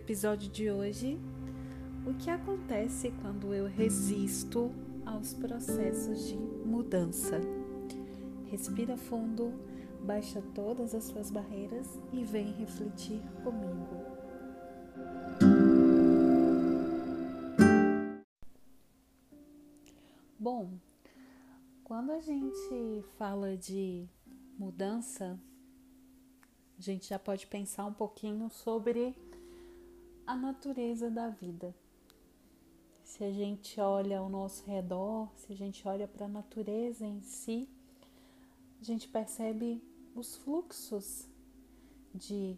episódio de hoje: o que acontece quando eu resisto aos processos de mudança. Respira fundo, baixa todas as suas barreiras e vem refletir comigo. Bom, quando a gente fala de mudança, a gente já pode pensar um pouquinho sobre a natureza da vida. Se a gente olha ao nosso redor, se a gente olha para a natureza em si, a gente percebe os fluxos de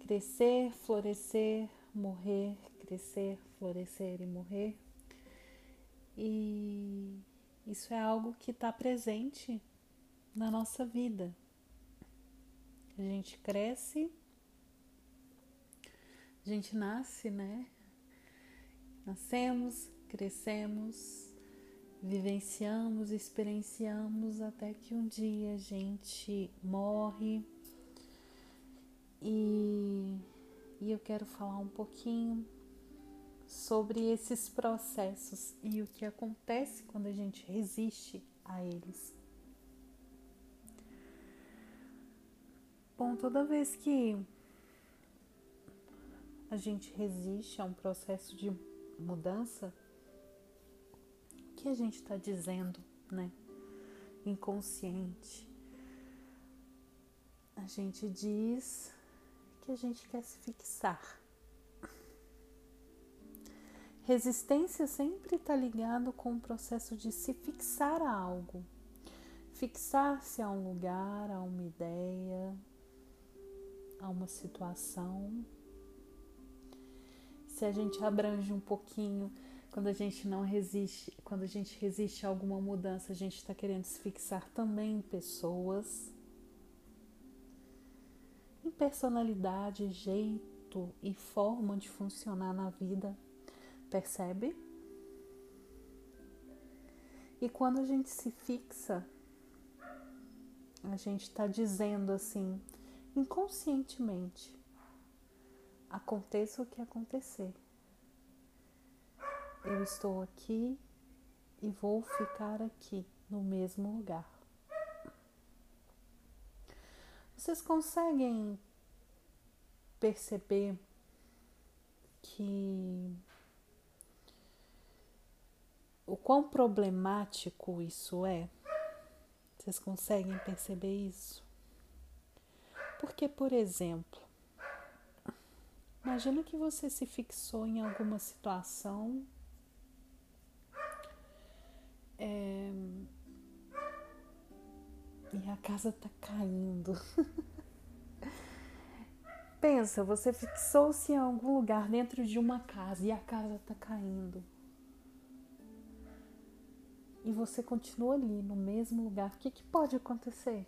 crescer, florescer, morrer, crescer, florescer e morrer. E isso é algo que está presente na nossa vida. A gente cresce, a gente nasce, né? Nascemos, crescemos, vivenciamos, experienciamos até que um dia a gente morre. E, e eu quero falar um pouquinho sobre esses processos e o que acontece quando a gente resiste a eles. Bom, toda vez que a gente resiste a um processo de mudança, o que a gente está dizendo, né? Inconsciente. A gente diz que a gente quer se fixar. Resistência sempre está ligado com o processo de se fixar a algo, fixar-se a um lugar, a uma ideia, a uma situação. Se a gente abrange um pouquinho, quando a gente não resiste, quando a gente resiste a alguma mudança, a gente está querendo se fixar também em pessoas, em personalidade, jeito e forma de funcionar na vida, percebe? E quando a gente se fixa, a gente está dizendo assim: inconscientemente. Aconteça o que acontecer. Eu estou aqui e vou ficar aqui no mesmo lugar. Vocês conseguem perceber que o quão problemático isso é? Vocês conseguem perceber isso? Porque, por exemplo, imagina que você se fixou em alguma situação é, e a casa tá caindo. Pensa, você fixou-se em algum lugar dentro de uma casa e a casa tá caindo. E você continua ali no mesmo lugar. O que, que pode acontecer?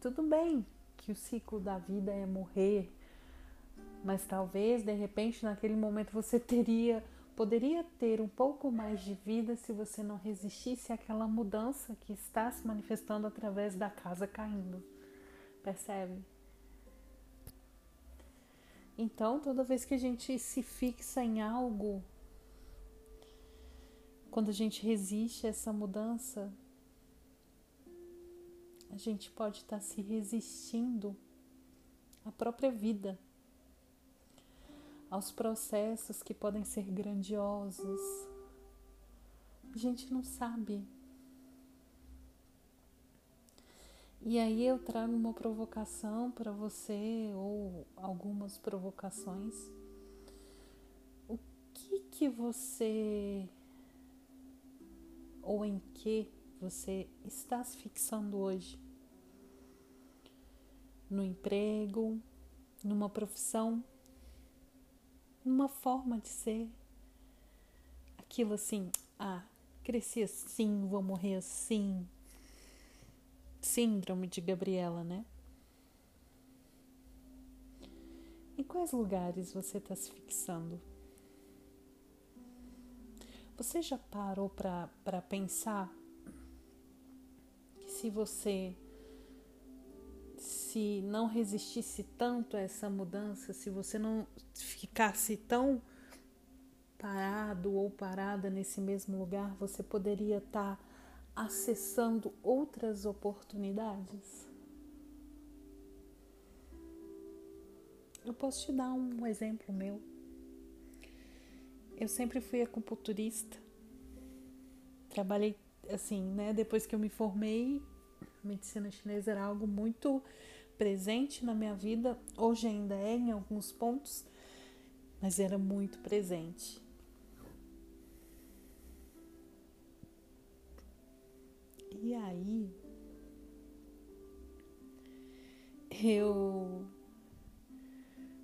Tudo bem que o ciclo da vida é morrer, mas talvez de repente naquele momento você teria, poderia ter um pouco mais de vida se você não resistisse àquela mudança que está se manifestando através da casa caindo. Percebe? Então, toda vez que a gente se fixa em algo, quando a gente resiste a essa mudança, a gente pode estar se resistindo à própria vida, aos processos que podem ser grandiosos. A gente não sabe. E aí eu trago uma provocação para você ou algumas provocações. O que que você ou em que você está se fixando hoje? No emprego, numa profissão, numa forma de ser? Aquilo assim, ah, cresci assim, vou morrer assim. Síndrome de Gabriela, né? Em quais lugares você está se fixando? Você já parou para pensar se você se não resistisse tanto a essa mudança, se você não ficasse tão parado ou parada nesse mesmo lugar, você poderia estar tá acessando outras oportunidades? Eu posso te dar um exemplo meu. Eu sempre fui acupunturista. Trabalhei assim, né? Depois que eu me formei, medicina chinesa era algo muito presente na minha vida. Hoje ainda é em alguns pontos, mas era muito presente. E aí eu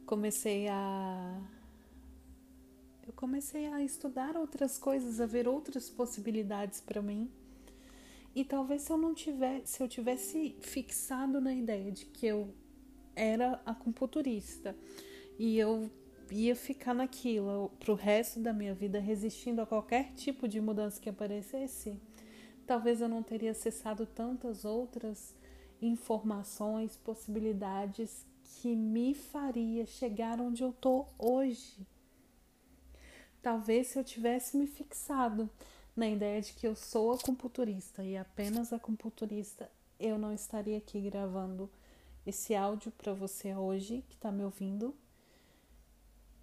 comecei a comecei a estudar outras coisas, a ver outras possibilidades para mim. E talvez se eu não tivesse, se eu tivesse fixado na ideia de que eu era acupunturista e eu ia ficar naquilo pro resto da minha vida resistindo a qualquer tipo de mudança que aparecesse, talvez eu não teria acessado tantas outras informações, possibilidades que me faria chegar onde eu tô hoje. Talvez se eu tivesse me fixado na ideia de que eu sou acupunturista e apenas acupunturista, eu não estaria aqui gravando esse áudio para você hoje que está me ouvindo.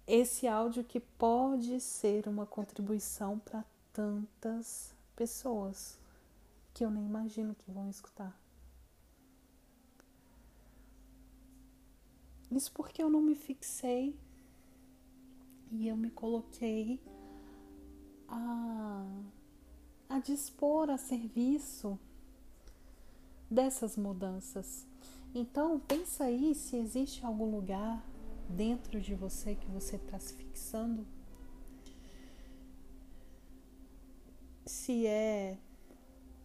Esse áudio que pode ser uma contribuição para tantas pessoas que eu nem imagino que vão escutar. Isso porque eu não me fixei e eu me coloquei a a dispor a serviço dessas mudanças. Então, pensa aí se existe algum lugar dentro de você que você está se fixando. Se é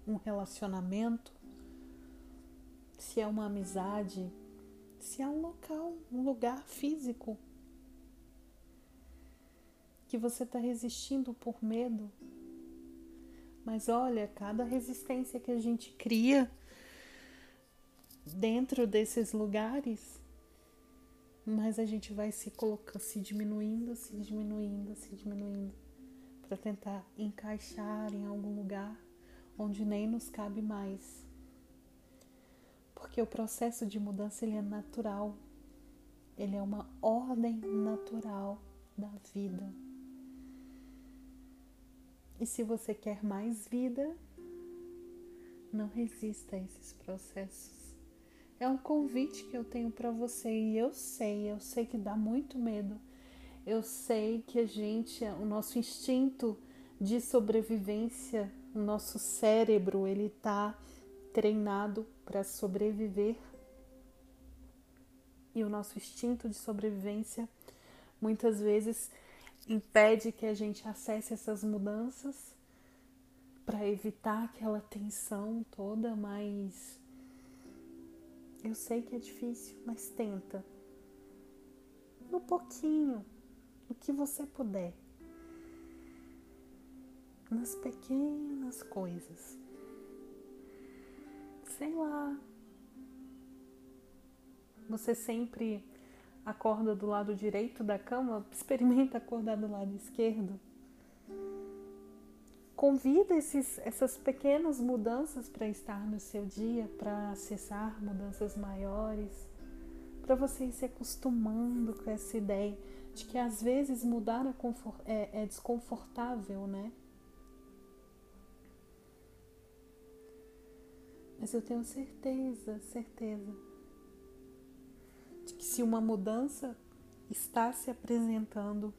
um relacionamento, se é uma amizade, se é um local, um lugar físico que você está resistindo por medo mas olha, cada resistência que a gente cria dentro desses lugares, mas a gente vai se colocando, se diminuindo, se diminuindo, se diminuindo, para tentar encaixar em algum lugar onde nem nos cabe mais. Porque o processo de mudança ele é natural. Ele é uma ordem natural da vida. E se você quer mais vida, não resista a esses processos. É um convite que eu tenho para você e eu sei, eu sei que dá muito medo. Eu sei que a gente, o nosso instinto de sobrevivência, o nosso cérebro, ele está treinado para sobreviver. E o nosso instinto de sobrevivência muitas vezes impede que a gente acesse essas mudanças para evitar aquela tensão toda, mas eu sei que é difícil, mas tenta. No pouquinho, o que você puder. Nas pequenas coisas. Sei lá. Você sempre acorda do lado direito da cama, experimenta acordar do lado esquerdo. Convida esses, essas pequenas mudanças para estar no seu dia, para acessar mudanças maiores, para você ir se acostumando com essa ideia de que às vezes mudar é, é, é desconfortável, né? Mas eu tenho certeza, certeza se uma mudança está se apresentando,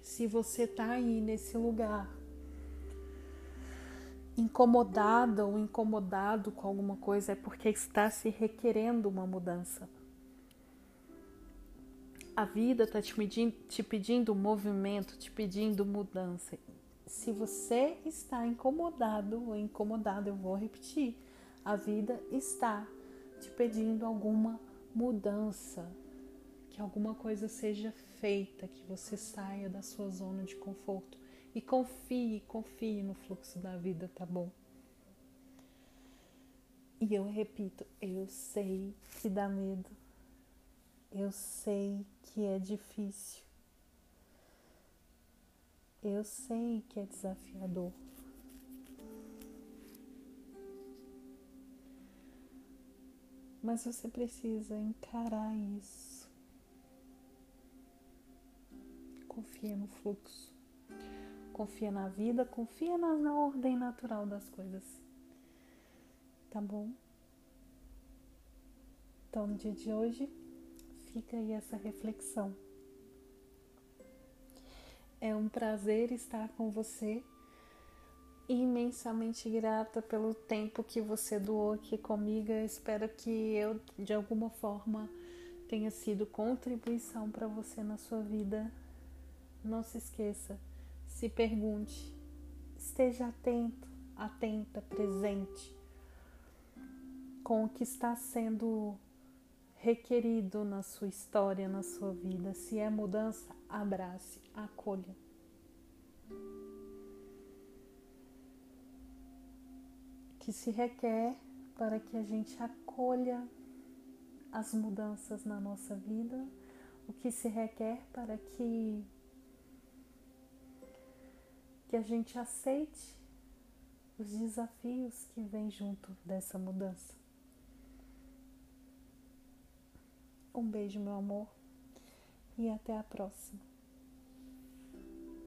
se você está aí nesse lugar, incomodada ou incomodado com alguma coisa, é porque está se requerendo uma mudança. A vida está te pedindo, te pedindo movimento, te pedindo mudança. Se você está incomodado ou incomodada, eu vou repetir, a vida está te pedindo alguma mudança, que alguma coisa seja feita, que você saia da sua zona de conforto e confie, confie no fluxo da vida, tá bom? E eu repito, eu sei que dá medo. Eu sei que é difícil. Eu sei que é desafiador. Mas você precisa encarar isso. Confia no fluxo. Confia na vida, confia na, na ordem natural das coisas. Tá bom? Então, no dia de hoje, fica aí essa reflexão. É um prazer estar com você. Imensamente grata pelo tempo que você doou aqui comigo. Espero que eu, de alguma forma, tenha sido contribuição para você na sua vida. Não se esqueça, se pergunte, esteja atento, atenta, presente com o que está sendo requerido na sua história, na sua vida. Se é mudança, abrace, acolha. Que se requer para que a gente acolha as mudanças na nossa vida, o que se requer para que que a gente aceite os desafios que vêm junto dessa mudança. Um beijo, meu amor, e até a próxima.